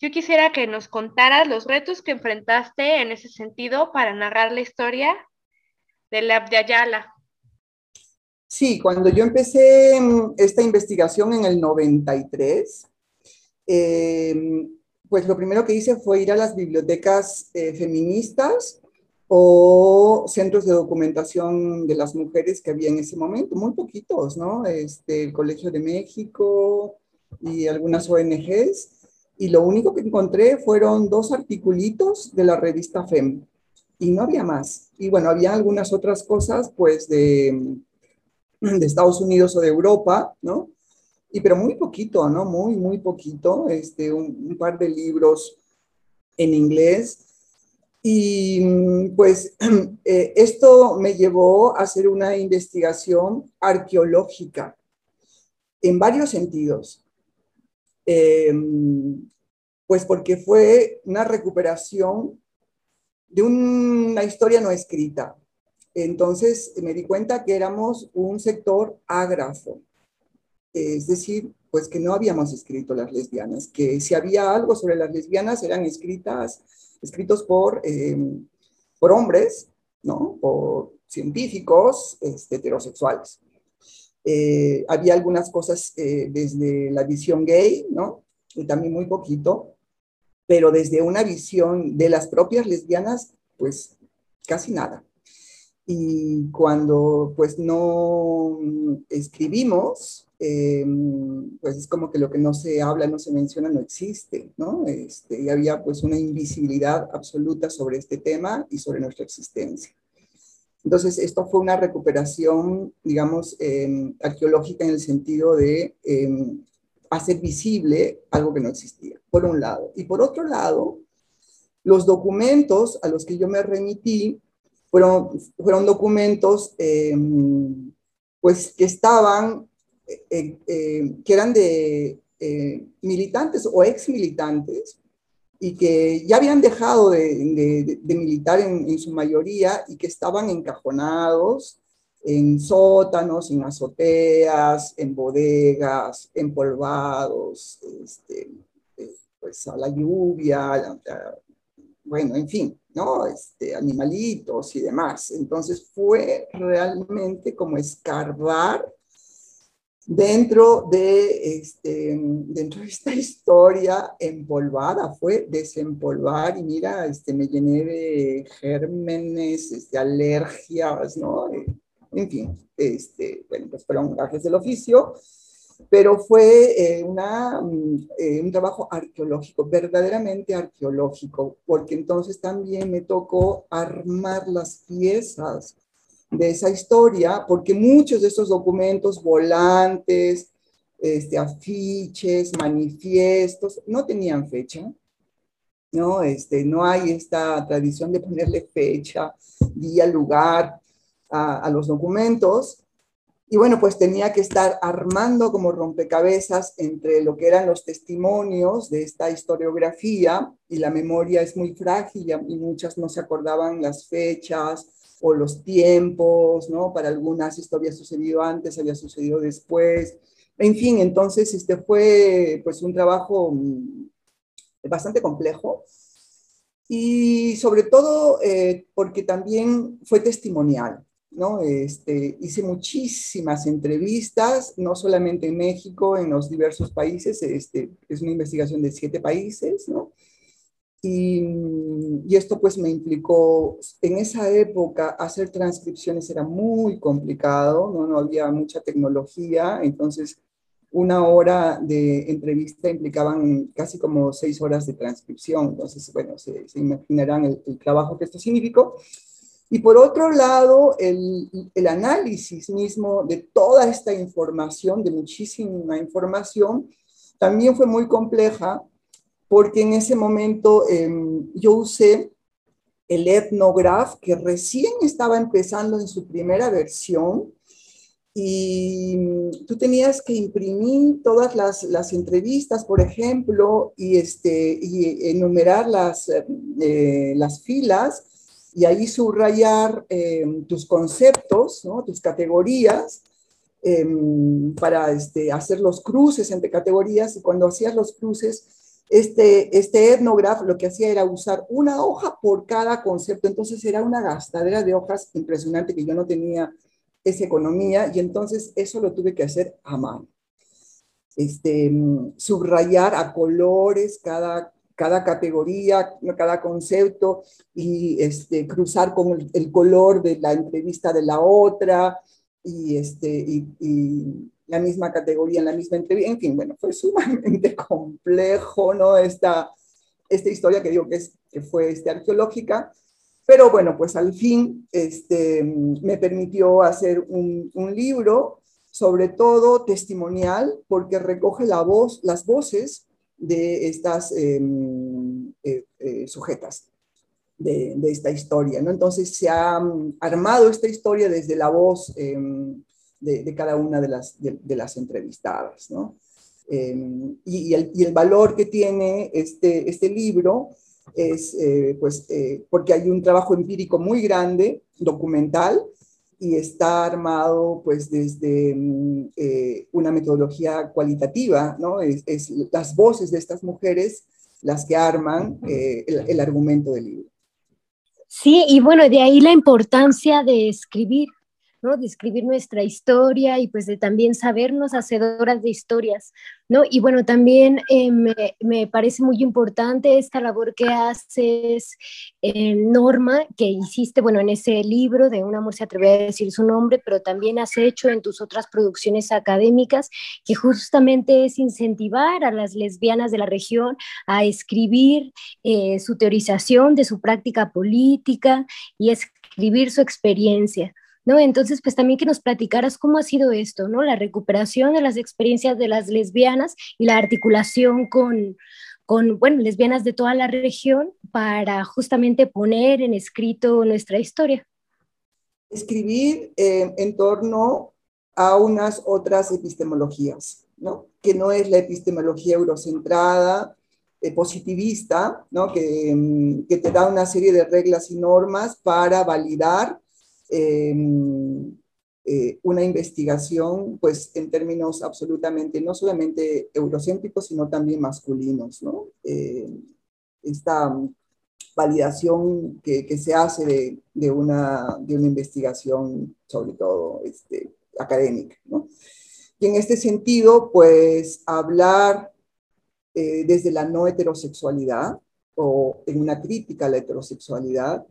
yo quisiera que nos contaras los retos que enfrentaste en ese sentido para narrar la historia de la de Ayala. Sí, cuando yo empecé mm, esta investigación en el 93, Em, pues lo primero que hice fue ir a las bibliotecas eh, feministas o centros de documentación de las mujeres que había en ese momento, muy poquitos, ¿no? Este, el Colegio de México y algunas ONGs, y lo único que encontré fueron dos articulitos de la revista FEM, y no había más. Y bueno, había algunas otras cosas, pues, de, de Estados Unidos o de Europa, ¿no? Y pero muy poquito, ¿no? Muy, muy poquito, este, un, par de libros en inglés. Y pues eh, esto me llevó a hacer una investigación arqueológica en varios sentidos. Em, pues porque fue una recuperación de una historia no escrita. Entonces me di cuenta que éramos un sector ágrafo, es decir, pues que no habíamos escrito las lesbianas, que si había algo sobre las lesbianas eran escritas, escritos por, em, por hombres, ¿no? Por científicos este, heterosexuales. Eh, había algunas cosas eh, desde la visión gay, ¿no? Y también muy poquito. pero desde una visión de las propias lesbianas, pues casi nada. Y cuando pues no escribimos, em, pues es como que lo que no se habla, no se menciona, no existe, ¿no? Este, y había pues una invisibilidad absoluta sobre este tema y sobre nuestra existencia. Entonces, esto fue una recuperación, digamos, em, arqueológica en el sentido de em, hacer visible algo que no existía, por un lado. Y por otro lado, los documentos a los que yo me remití fueron, fueron documentos pues, que estaban, eh, eh, que eran de eh, militantes o ex militantes y que ya habían dejado de, militar en, su mayoría y que estaban encajonados en sótanos, en azoteas, en bodegas, empolvados, este, pues a la lluvia, bueno, en fin, ¿no? Este, animalitos y demás. Entonces fue realmente como escarbar dentro de, este, dentro de esta historia empolvada, fue desempolvar y mira, este, me llené de gérmenes, este, alergias, ¿no? En fin, este, bueno, pues fueron gajes del oficio, pero fue eh, una, eh, un trabajo arqueológico, verdaderamente arqueológico, porque entonces también me tocó armar las piezas de esa historia, porque muchos de estos documentos, volantes, este, afiches, manifiestos, no tenían fecha, ¿no? Este, no hay esta tradición de ponerle fecha, día, lugar a, a los documentos. Y bueno, pues tenía que estar armando como rompecabezas entre lo que eran los testimonios de esta historiografía, y la memoria es muy frágil y muchas no se acordaban las fechas, o los tiempos, ¿no? Para algunas esto había sucedido antes, había sucedido después. En fin, entonces este fue pues un trabajo mm, bastante complejo y sobre todo eh, porque también fue testimonial, ¿no? Este, hice muchísimas entrevistas, no solamente en México, en los diversos países, este, es una investigación de siete países, ¿no? Y, esto pues me implicó, en esa época hacer transcripciones era muy complicado, no, no había mucha tecnología, entonces una hora de entrevista implicaban casi como seis horas de transcripción, entonces bueno, se, imaginarán el, trabajo que esto significó. Y por otro lado, el, el análisis mismo de toda esta información, de muchísima información, también fue muy compleja porque en ese momento em, yo usé el Ethnograph, que recién estaba empezando en su primera versión, y tú tenías que imprimir todas las, las entrevistas, por ejemplo, y, este, y enumerar las, eh, las filas, y ahí subrayar em, tus conceptos, ¿no? tus categorías, em, para este, hacer los cruces entre categorías, y cuando hacías los cruces, este, este etnograph lo que hacía era usar una hoja por cada concepto, entonces era una gastadera de hojas impresionante que yo no tenía esa economía y entonces eso lo tuve que hacer a mano. Este, subrayar a colores cada, cada categoría, cada concepto y este, cruzar con el, color de la entrevista de la otra y, este, y la misma categoría, en la misma entrevista, en fin, bueno, fue sumamente complejo, ¿no? Esta, esta historia que digo que, es, que fue este, arqueológica, pero bueno, pues al fin este, me permitió hacer un, un libro, sobre todo testimonial, porque recoge la voz, las voces de estas em, eh, eh, sujetas de, de, esta historia, ¿no? Entonces se ha mm, armado esta historia desde la voz de, cada una de las, de, las entrevistadas. ¿no? Em, y, el, y, el, valor que tiene este, este libro es eh, pues, eh, porque hay un trabajo empírico muy grande, documental, y está armado pues desde mm, eh, una metodología cualitativa, ¿no? Es, es, las voces de estas mujeres las que arman el, el argumento del libro. Sí, y bueno, de ahí la importancia de escribir, ¿no? De escribir nuestra historia y pues de también sabernos hacedoras de historias, ¿no? Y bueno, también eh, me, me, parece muy importante esta labor que haces, en Norma, que hiciste, bueno, en ese libro de Un amor se atreve a decir su nombre, pero también has hecho en tus otras producciones académicas, que justamente es incentivar a las lesbianas de la región a escribir eh, su teorización de su práctica política y escribir su experiencia. ¿No? Entonces, pues también que nos platicaras cómo ha sido esto, ¿no? La recuperación de las experiencias de las lesbianas y la articulación con, con, bueno, lesbianas de toda la región para justamente poner en escrito nuestra historia. Escribir eh, en torno a unas otras epistemologías, ¿no? Que no es la epistemología eurocentrada, eh, positivista, ¿no? Que, mm, que, te da una serie de reglas y normas para validar Em, eh, una investigación, pues en términos absolutamente, no solamente eurocéntricos, sino también masculinos, ¿no? Eh, esta validación que, que se hace de, de, una, de una investigación, sobre todo este, académica, ¿no? Y en este sentido, pues hablar eh, desde la no heterosexualidad o en una crítica a la heterosexualidad,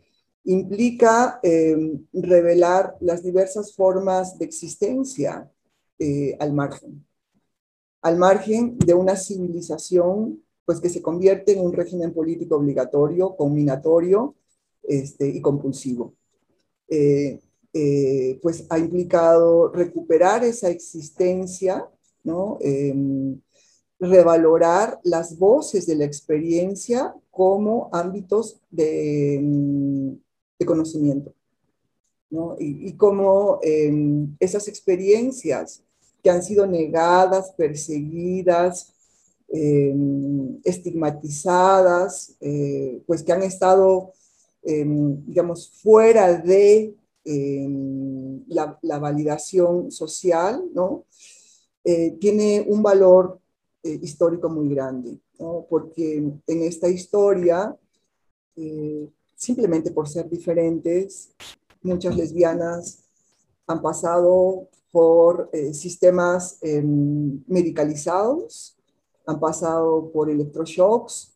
implica em, revelar las diversas formas de existencia eh, al margen, al margen de una civilización pues, que se convierte en un régimen político obligatorio, combinatorio este, y compulsivo. Eh, eh, pues ha implicado recuperar esa existencia, ¿no? Em, revalorar las voces de la experiencia como ámbitos de, em, de conocimiento. ¿no? Y, y cómo em, esas experiencias que han sido negadas, perseguidas, em, estigmatizadas, eh, pues que han estado, em, digamos, fuera de la, validación social, ¿no? Eh, tiene un valor eh, histórico muy grande, ¿no? porque en esta historia simplemente por ser diferentes. Muchas lesbianas han pasado por eh, sistemas em, medicalizados, han pasado por electroshocks,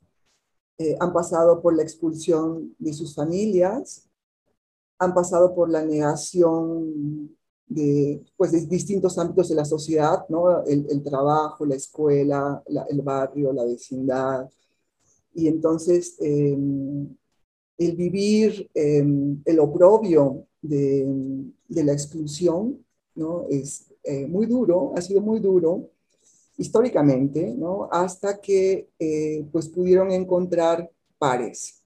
eh, han pasado por la expulsión de sus familias, han pasado por la negación de, pues, de distintos ámbitos de la sociedad, ¿no? el, trabajo, la escuela, el barrio, la vecindad. Y entonces em, el vivir em, el oprobio de, la exclusión, ¿no? Es eh, muy duro, ha sido muy duro históricamente, ¿no? Hasta que eh, pues pudieron encontrar pares.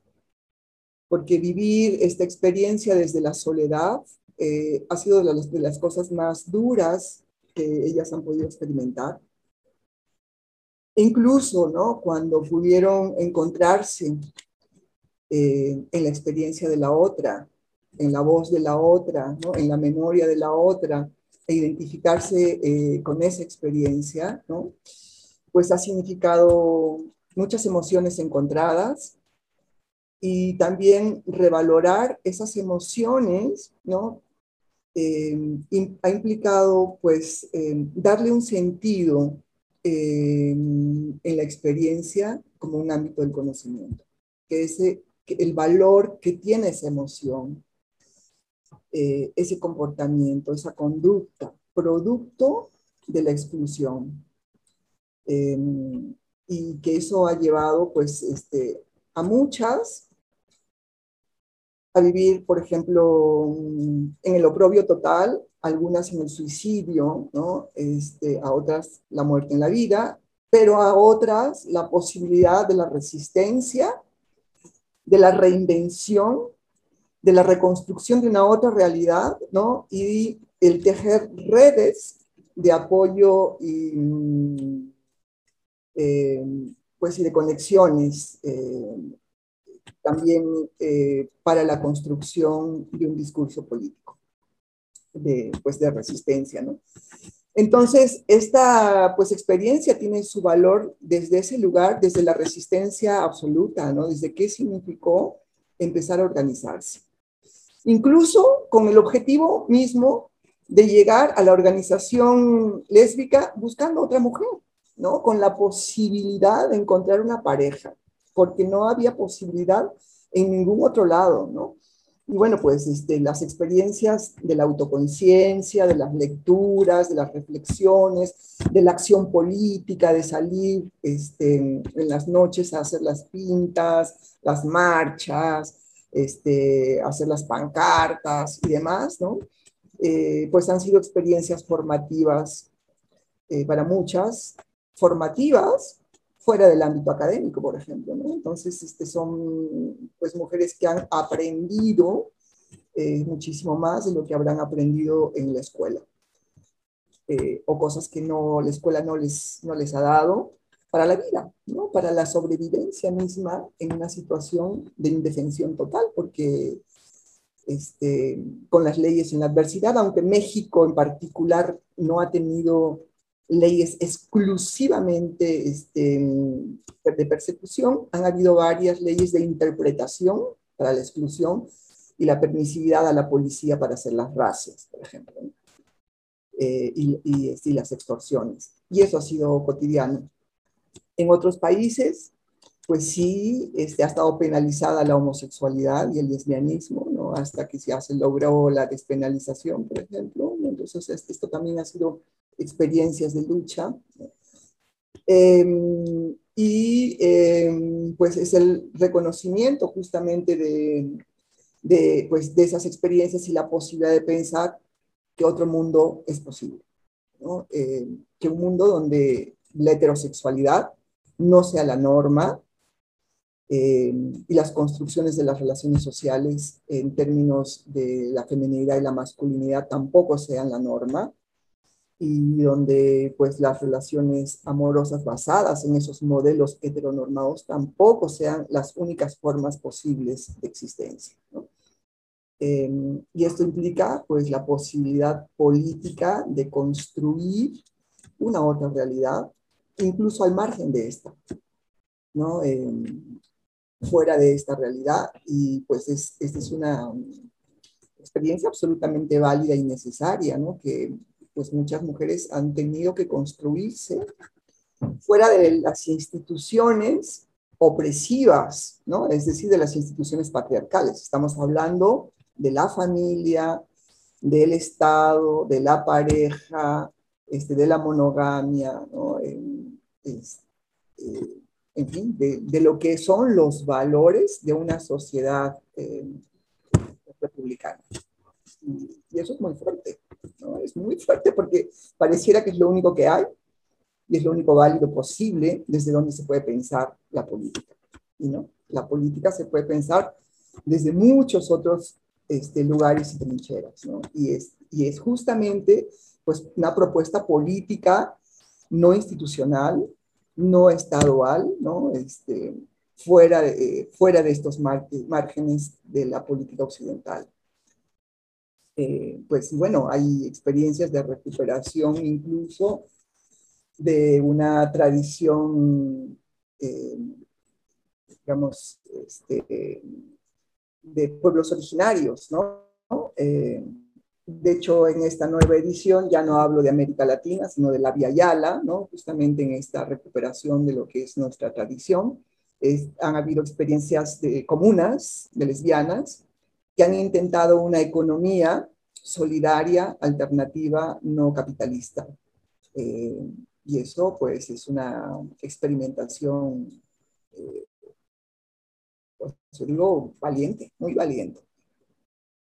Porque vivir esta experiencia desde la soledad eh, ha sido de de las cosas más duras que ellas han podido experimentar. Incluso, ¿no? Cuando pudieron encontrarse eh, en la experiencia de la otra, en la voz de la otra, en la memoria de la otra, e identificarse eh, con esa experiencia, pues ha significado muchas emociones encontradas y también revalorar esas emociones. Eh, ha implicado pues darle un sentido en la experiencia como un ámbito del conocimiento, que ese el valor que tiene esa emoción, eh, ese comportamiento, esa conducta, producto de la exclusión. Em, y que eso ha llevado pues este, a muchas a vivir, por ejemplo, en el oprobio total, algunas en el suicidio, ¿no? este, a otras la muerte en la vida, pero a otras la posibilidad de la resistencia de la reinvención, de la reconstrucción de una otra realidad, ¿no? Y el tejer redes de apoyo y, eh, pues, y de conexiones eh, también eh, para la construcción de un discurso político, de, pues, de resistencia, ¿no? Entonces, esta pues, experiencia tiene su valor desde ese lugar, desde la resistencia absoluta, ¿no? Desde qué significó empezar a organizarse. Incluso con el objetivo mismo de llegar a la organización lésbica buscando otra mujer, ¿no? Con la posibilidad de encontrar una pareja, porque no había posibilidad en ningún otro lado, ¿no? Y bueno, pues este, las experiencias de la autoconciencia, de las lecturas, de las reflexiones, de la acción política, de salir este, en las noches a hacer las pintas, las marchas, este, hacer las pancartas y demás, ¿no? Eh, pues han sido experiencias formativas eh, para muchas, formativas fuera del ámbito académico, por ejemplo. ¿no? Entonces, este, son pues, mujeres que han aprendido eh, muchísimo más de lo que habrán aprendido en la escuela. o cosas que no, la escuela no les, no les ha dado para la vida, ¿no? para la sobrevivencia misma en una situación de indefensión total, porque este, con las leyes en la adversidad, aunque México en particular no ha tenido leyes exclusivamente este, de persecución, han habido varias leyes de interpretación para la exclusión y la permisividad a la policía para hacer las racias, por ejemplo, eh, y, este, y las extorsiones. Y eso ha sido cotidiano. En otros países, pues sí, este, ha estado penalizada la homosexualidad y el lesbianismo, ¿no? Hasta que se logró la despenalización, por ejemplo. Entonces, esto también ha sido experiencias de lucha. Em, y em, pues es el reconocimiento justamente de, pues, de esas experiencias y la posibilidad de pensar que otro mundo es posible. ¿no? Em, que un mundo donde la heterosexualidad no sea la norma, y las construcciones de las relaciones sociales en términos de la feminidad y la masculinidad tampoco sean la norma y donde pues las relaciones amorosas basadas en esos modelos heteronormados tampoco sean las únicas formas posibles de existencia. Em, y esto implica pues la posibilidad política de construir una otra realidad, incluso al margen de esta. ¿no? Em, fuera de esta realidad y pues es, esta es una experiencia absolutamente válida y necesaria, ¿no? Que pues muchas mujeres han tenido que construirse fuera de las instituciones opresivas, ¿no? Es decir, de las instituciones patriarcales. Estamos hablando de la familia, del Estado, de la pareja, este, de la monogamia, ¿no? Es, eh, en fin, de, lo que son los valores de una sociedad eh, republicana. Y, eso es muy fuerte, ¿no? Es muy fuerte porque pareciera que es lo único que hay y es lo único válido posible desde donde se puede pensar la política. Y no, la política se puede pensar desde muchos otros este, lugares y trincheras, ¿no? Y es, y es justamente pues, una propuesta política no institucional, no estadual, ¿no? Este, fuera, de, fuera de estos márgenes de la política occidental. Eh, pues bueno, hay experiencias de recuperación incluso de una tradición, eh, digamos, este, de pueblos originarios, ¿no? Eh, de hecho, en esta nueva edición ya no hablo de América Latina, sino de la Via Yala, ¿no? justamente en esta recuperación de lo que es nuestra tradición. han habido experiencias de comunas, de lesbianas, que han intentado una economía solidaria, alternativa, no capitalista. Eh, y eso, pues, es una experimentación, eh, pues, yo digo, valiente, muy valiente.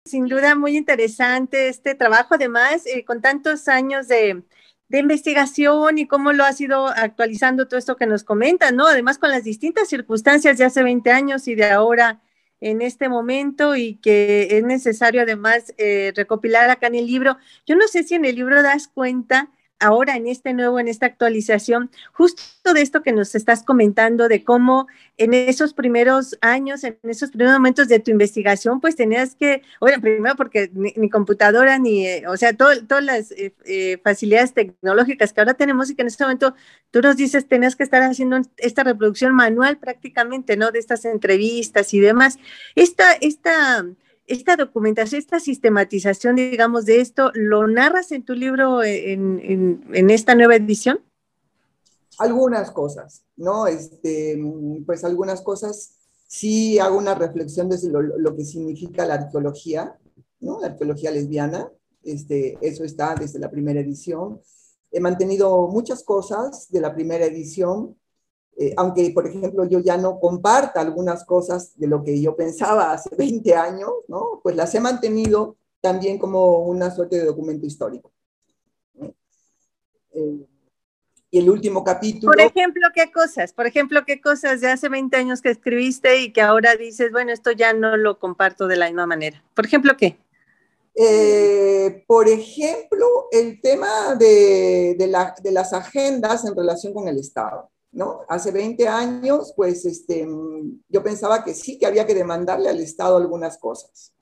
Sin duda, muy interesante este trabajo, además, eh, con tantos años de, investigación y cómo lo ha ido actualizando todo esto que nos comentan, ¿no? Además, con las distintas circunstancias de hace 20 años y de ahora en este momento y que es necesario además eh, recopilar acá en el libro. Yo no sé si en el libro das cuenta ahora en este nuevo, en esta actualización, justo de esto que nos estás comentando, de cómo en esos primeros años, en esos primeros momentos de tu investigación, pues tenías que, bueno, primero porque ni, computadora, ni, eh, o sea, todas las eh, eh, facilidades tecnológicas que ahora tenemos y que en este momento tú nos dices, tenías que estar haciendo esta reproducción manual prácticamente, ¿no? De estas entrevistas y demás. Esta, esta esta documentación, esta sistematización, digamos, de esto, ¿lo narras en tu libro en, en, esta nueva edición? Algunas cosas, ¿no? Este, pues algunas cosas sí hago una reflexión lo, lo, que significa la arqueología, ¿no? La arqueología lesbiana, este, eso está desde la primera edición. He mantenido muchas cosas de la primera edición, eh, aunque, por ejemplo, yo ya no comparta algunas cosas de lo que yo pensaba hace 20 años, ¿no? Pues las he mantenido también como una suerte de documento histórico. Eh, y el último capítulo... Por ejemplo, ¿qué cosas? Por ejemplo, ¿qué cosas de hace 20 años que escribiste y que ahora dices, bueno, esto ya no lo comparto de la misma manera? Por ejemplo, ¿qué? Eh, por ejemplo, el tema de, de las agendas en relación con el Estado. ¿No? Hace 20 años, pues este, yo pensaba que sí, que había que demandarle al Estado algunas cosas.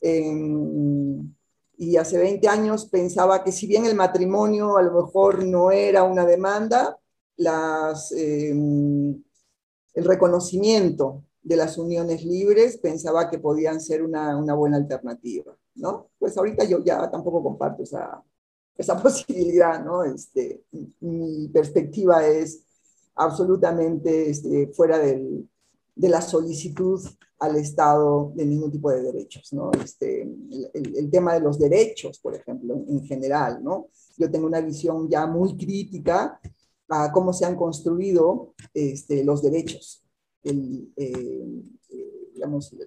Em, y hace 20 años pensaba que si bien el matrimonio a lo mejor no era una demanda, em, el reconocimiento de las uniones libres pensaba que podían ser una, una buena alternativa, ¿no? Pues ahorita yo ya tampoco comparto esa, esa posibilidad, ¿no? Este, mi perspectiva es absolutamente este, fuera de la solicitud al Estado de ningún tipo de derechos, ¿no? Este, el, tema de los derechos, por ejemplo, en general, ¿no? Yo tengo una visión ya muy crítica a cómo se han construido este, los derechos. Eh,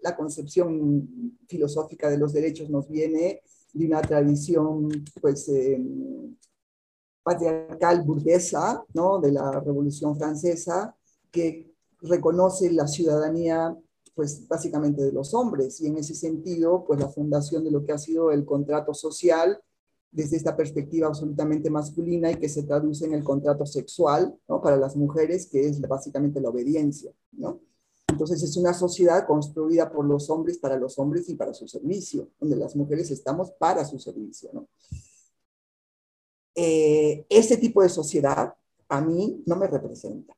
la concepción filosófica de los derechos nos viene de una tradición pues, eh, patriarcal burguesa, ¿no? de la Revolución Francesa, que reconoce la ciudadanía pues básicamente de los hombres y en ese sentido pues la fundación de lo que ha sido el contrato social desde esta perspectiva absolutamente masculina y que se traduce en el contrato sexual ¿no? para las mujeres que es básicamente la obediencia ¿no? Entonces es una sociedad construida por los hombres para los hombres y para su servicio, donde las mujeres estamos para su servicio. ¿no? Eh, ese tipo de sociedad a mí no me representa.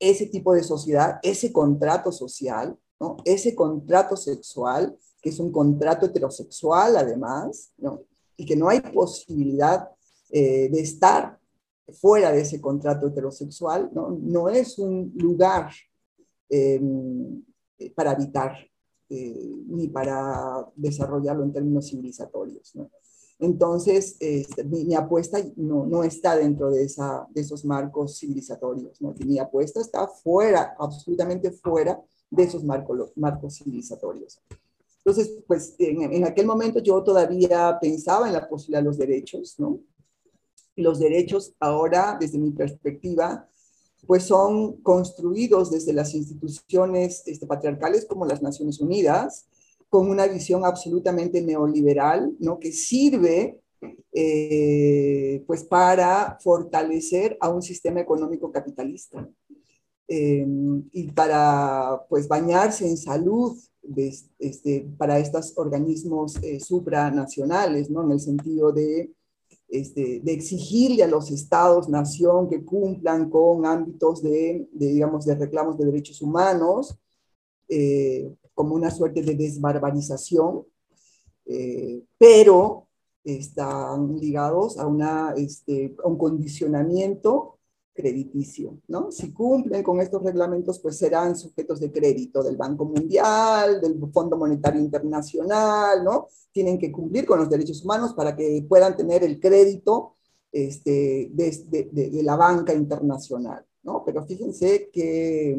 Ese tipo de sociedad, ese contrato social, ¿no? ese contrato sexual, que es un contrato heterosexual además, ¿no? y que no hay posibilidad eh, de estar fuera de ese contrato heterosexual, ¿no? no es un lugar Em, para habitar eh, ni para desarrollarlo en términos civilizatorios. Entonces, este, mi, apuesta no, no, está dentro de, esa, de esos marcos civilizatorios, ¿no? mi apuesta está fuera, absolutamente fuera de esos marcos, marcos civilizatorios. Entonces, pues en, en, aquel momento yo todavía pensaba en la posibilidad de los derechos, ¿no? Los derechos ahora, desde mi perspectiva, pues son construidos desde las instituciones este, patriarcales como las Naciones Unidas, con una visión absolutamente neoliberal, ¿no? que sirve eh, pues para fortalecer a un sistema económico capitalista em, y para pues bañarse en salud este, para estos organismos eh, supranacionales, ¿no? en el sentido de este, de exigirle a los estados, nación, que cumplan con ámbitos de, digamos, de reclamos de derechos humanos, eh, como una suerte de desbarbarización, eh, pero están ligados a, una, este, a un condicionamiento crediticio, ¿no? Si cumplen con estos reglamentos, pues serán sujetos de crédito del Banco Mundial, del Fondo Monetario Internacional, ¿no? Tienen que cumplir con los derechos humanos para que puedan tener el crédito este, de, la banca internacional, ¿no? Pero fíjense que,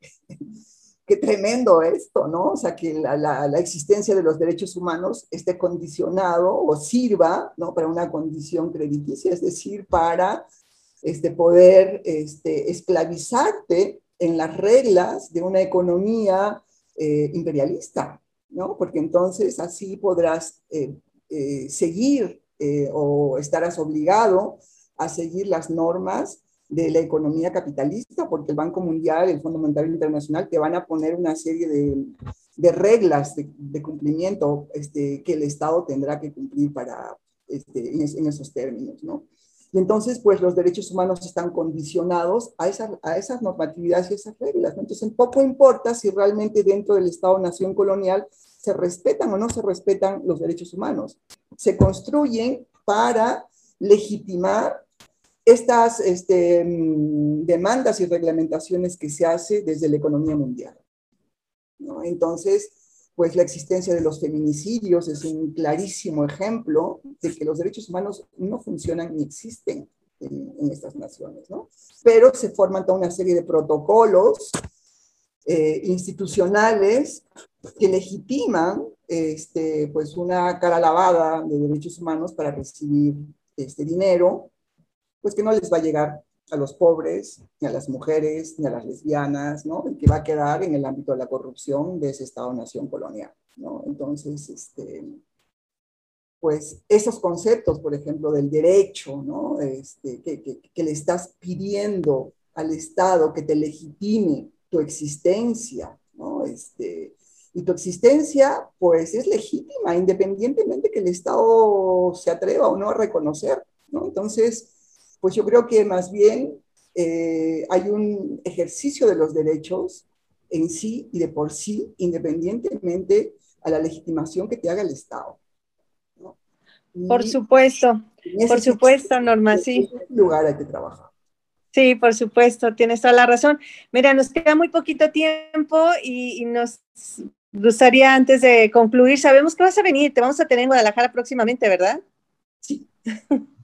qué tremendo esto, ¿no? O sea, que la, la, la, existencia de los derechos humanos esté condicionado o sirva, ¿no? Para una condición crediticia, es decir, para este, poder este, esclavizarte en las reglas de una economía eh, imperialista, ¿no? Porque entonces así podrás eh, eh, seguir o estarás obligado a seguir las normas de la economía capitalista, porque el Banco Mundial, el Fondo Monetario Internacional te van a poner una serie de, de reglas de, de cumplimiento este, que el Estado tendrá que cumplir para, este, en, en, esos términos, ¿no? Y entonces, pues los derechos humanos están condicionados a, a esas normatividades y esas reglas. Entonces, poco importa si realmente dentro del Estado-nación colonial se respetan o no se respetan los derechos humanos. Se construyen para legitimar estas este, mm, demandas y reglamentaciones que se hace desde la economía mundial. Entonces, pues la existencia de los feminicidios es un clarísimo ejemplo de que los derechos humanos no funcionan ni existen en, estas naciones, ¿no? Pero se forman toda una serie de protocolos eh, institucionales que legitiman este, pues una cara lavada de derechos humanos para recibir este dinero, pues que no les va a llegar a los pobres, ni a las mujeres, ni a las lesbianas, ¿no? Y que va a quedar en el ámbito de la corrupción de ese Estado-nación colonial, ¿no? Entonces, este, pues esos conceptos, por ejemplo, del derecho, ¿no? Este, que, que, le estás pidiendo al Estado que te legitime tu existencia, ¿no? Este, y tu existencia, pues, es legítima, independientemente que el Estado se atreva o no a reconocer, ¿no? Entonces, pues yo creo que más bien eh, hay un ejercicio de los derechos en sí y de por sí, independientemente a la legitimación que te haga el Estado. Por supuesto, por supuesto, Norma, sí. Lugar hay que trabajar. Sí, por supuesto, tienes toda la razón. Mira, nos queda muy poquito tiempo y, y, nos gustaría antes de concluir, sabemos que vas a venir, te vamos a tener en Guadalajara próximamente, ¿verdad? Sí.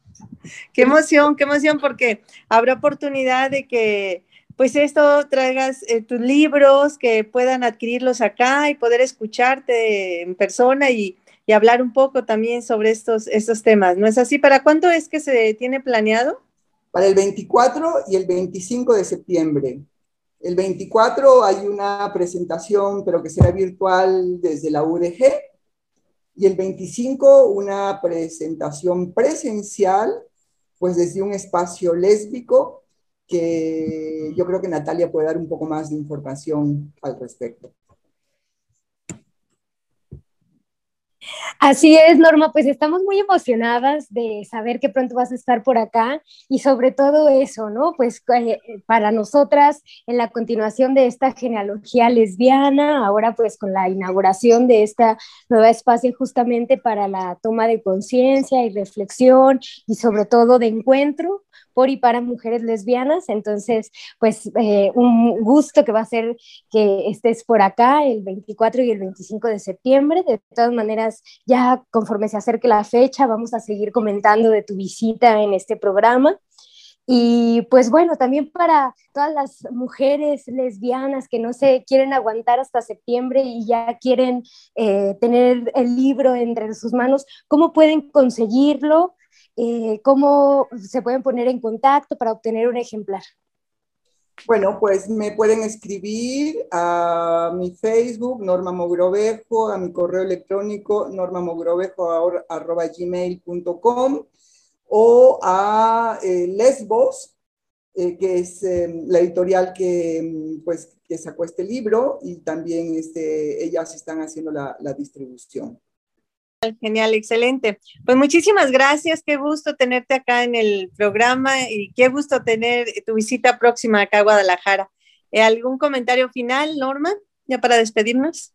qué emoción, qué emoción, porque habrá oportunidad de que pues esto traigas eh, tus libros, que puedan adquirirlos acá y poder escucharte en persona y, hablar un poco también sobre estos, estos temas. ¿No es así? ¿Para cuándo es que se tiene planeado? Para el 24 y el 25 de septiembre. El 24 hay una presentación, pero que será virtual desde la UDG. Y el 25 una presentación presencial pues desde un espacio lésbico que yo creo que Natalia puede dar un poco más de información al respecto. Así es, Norma, pues estamos muy emocionadas de saber que pronto vas a estar por acá y sobre todo eso, ¿no? Pues eh, para nosotras en la continuación de esta genealogía lesbiana, ahora pues con la inauguración de esta nueva espacio justamente para la toma de conciencia y reflexión y sobre todo de encuentro, por y para mujeres lesbianas. Entonces, pues eh, un gusto que va a ser que estés por acá el 24 y el 25 de septiembre. De todas maneras, ya conforme se acerque la fecha, vamos a seguir comentando de tu visita en este programa. Y pues bueno, también para todas las mujeres lesbianas que no se quieren aguantar hasta septiembre y ya quieren eh, tener el libro entre sus manos, ¿cómo pueden conseguirlo? Eh, ¿cómo se pueden poner en contacto para obtener un ejemplar? Bueno, pues me pueden escribir a mi Facebook, Norma Mogrovejo, a mi correo electrónico, normamogrovejo.gmail.com o a eh, Lesbos, eh, que es la editorial que, pues, que sacó este libro y también este, ellas están haciendo la distribución. Genial, excelente. Pues muchísimas gracias, qué gusto tenerte acá en el programa y qué gusto tener tu visita próxima acá a Guadalajara. Eh, ¿Algún comentario final, Norma, ya para despedirnos?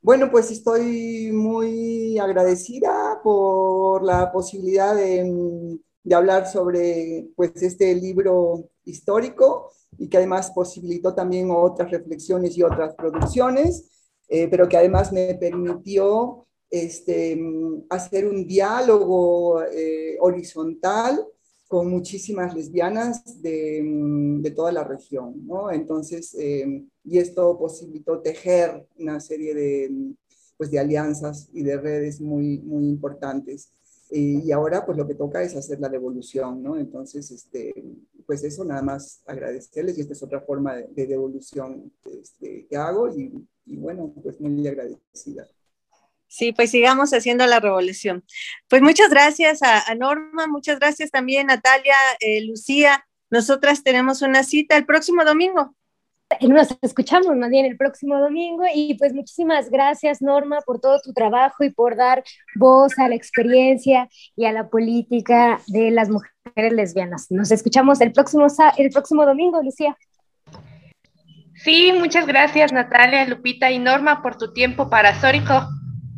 Bueno, pues estoy muy agradecida por la posibilidad de, de hablar sobre pues, este libro histórico y que además posibilitó también otras reflexiones y otras producciones, eh, pero que además me permitió este, hacer un diálogo eh, horizontal con muchísimas lesbianas de, de toda la región, ¿no? Entonces, eh, y esto posibilitó tejer una serie de, pues, de alianzas y de redes muy, muy importantes. y ahora, pues lo que toca es hacer la devolución, ¿no? Entonces, este, pues eso nada más agradecerles y esta es otra forma de, devolución este, que hago y, y bueno, pues muy agradecida. Sí, pues sigamos haciendo la revolución. Pues muchas gracias a, Norma, muchas gracias también Natalia, eh, Lucía. Nosotras tenemos una cita el próximo domingo. Nos escuchamos más bien el próximo domingo y pues muchísimas gracias Norma por todo tu trabajo y por dar voz a la experiencia y a la política de las mujeres mujeres lesbianas. Nos escuchamos el próximo, el próximo domingo, Lucía. Sí, muchas gracias Natalia, Lupita y Norma por tu tiempo para Sórico,